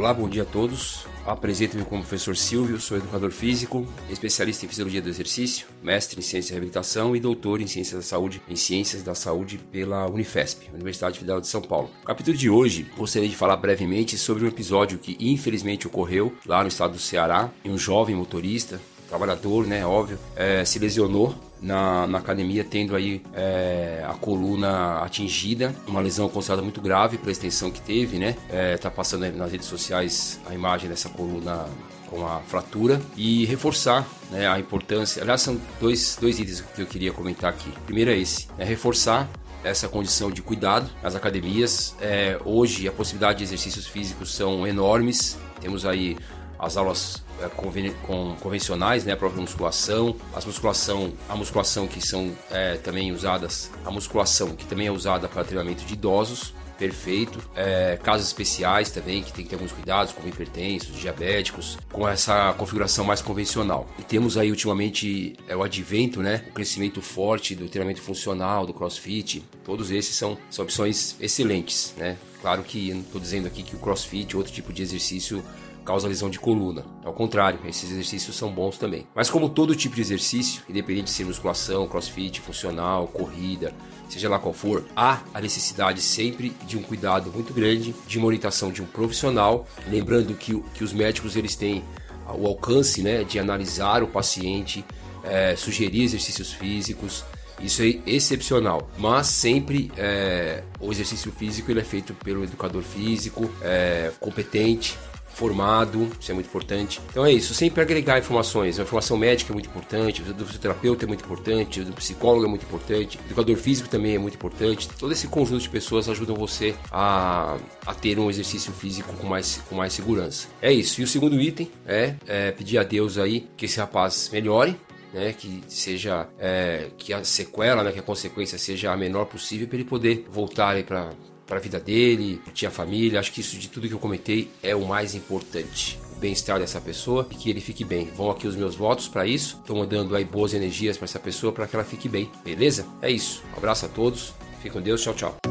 Olá, bom dia a todos. Apresento-me como professor Silvio, sou educador físico, especialista em fisiologia do exercício, mestre em ciência e reabilitação e doutor em ciências da saúde, em ciências da saúde pela Unifesp, Universidade Federal de São Paulo. No capítulo de hoje, gostaria de falar brevemente sobre um episódio que infelizmente ocorreu lá no estado do Ceará, em um jovem motorista, trabalhador, né, óbvio, é, se lesionou na, na, academia, tendo aí é, a coluna atingida, uma lesão considerada muito grave pela extensão que teve, né? É, tá passando nas redes sociais a imagem dessa coluna com a fratura e reforçar né, a importância. Aliás, são dois, dois itens que eu queria comentar aqui. Primeiro é esse: é reforçar essa condição de cuidado nas academias. É, hoje, a possibilidade de exercícios físicos são enormes. Temos aí as aulas é, conven com, convencionais, né, a própria musculação, as musculação, a musculação que são é, também usadas, a musculação que também é usada para treinamento de idosos, perfeito. É, casos especiais também, que tem que ter alguns cuidados, como hipertensos, diabéticos, com essa configuração mais convencional. E temos aí ultimamente é, o advento, né? O crescimento forte do treinamento funcional, do crossfit. Todos esses são, são opções excelentes, né? Claro que não estou dizendo aqui que o crossfit, outro tipo de exercício, causa lesão de coluna. Ao contrário, esses exercícios são bons também. Mas como todo tipo de exercício, independente de ser musculação, crossfit, funcional, corrida, seja lá qual for, há a necessidade sempre de um cuidado muito grande, de uma orientação de um profissional, lembrando que, que os médicos eles têm o alcance né, de analisar o paciente, é, sugerir exercícios físicos, isso é excepcional, mas sempre é, o exercício físico ele é feito pelo educador físico é, competente, formado, isso é muito importante. Então é isso, sempre agregar informações. A informação médica é muito importante, do fisioterapeuta é muito importante, do psicólogo é muito importante, do educador físico também é muito importante. Todo esse conjunto de pessoas ajudam você a, a ter um exercício físico com mais, com mais segurança. É isso. E o segundo item é, é pedir a Deus aí que esse rapaz melhore, né, que seja é, que a sequela, né, que a consequência seja a menor possível para ele poder voltar para para a vida dele, tinha família. Acho que isso de tudo que eu comentei é o mais importante. O bem-estar dessa pessoa e que ele fique bem. Vão aqui os meus votos para isso. Estou mandando aí boas energias para essa pessoa para que ela fique bem. Beleza? É isso. Um abraço a todos. Fique com Deus. Tchau, tchau.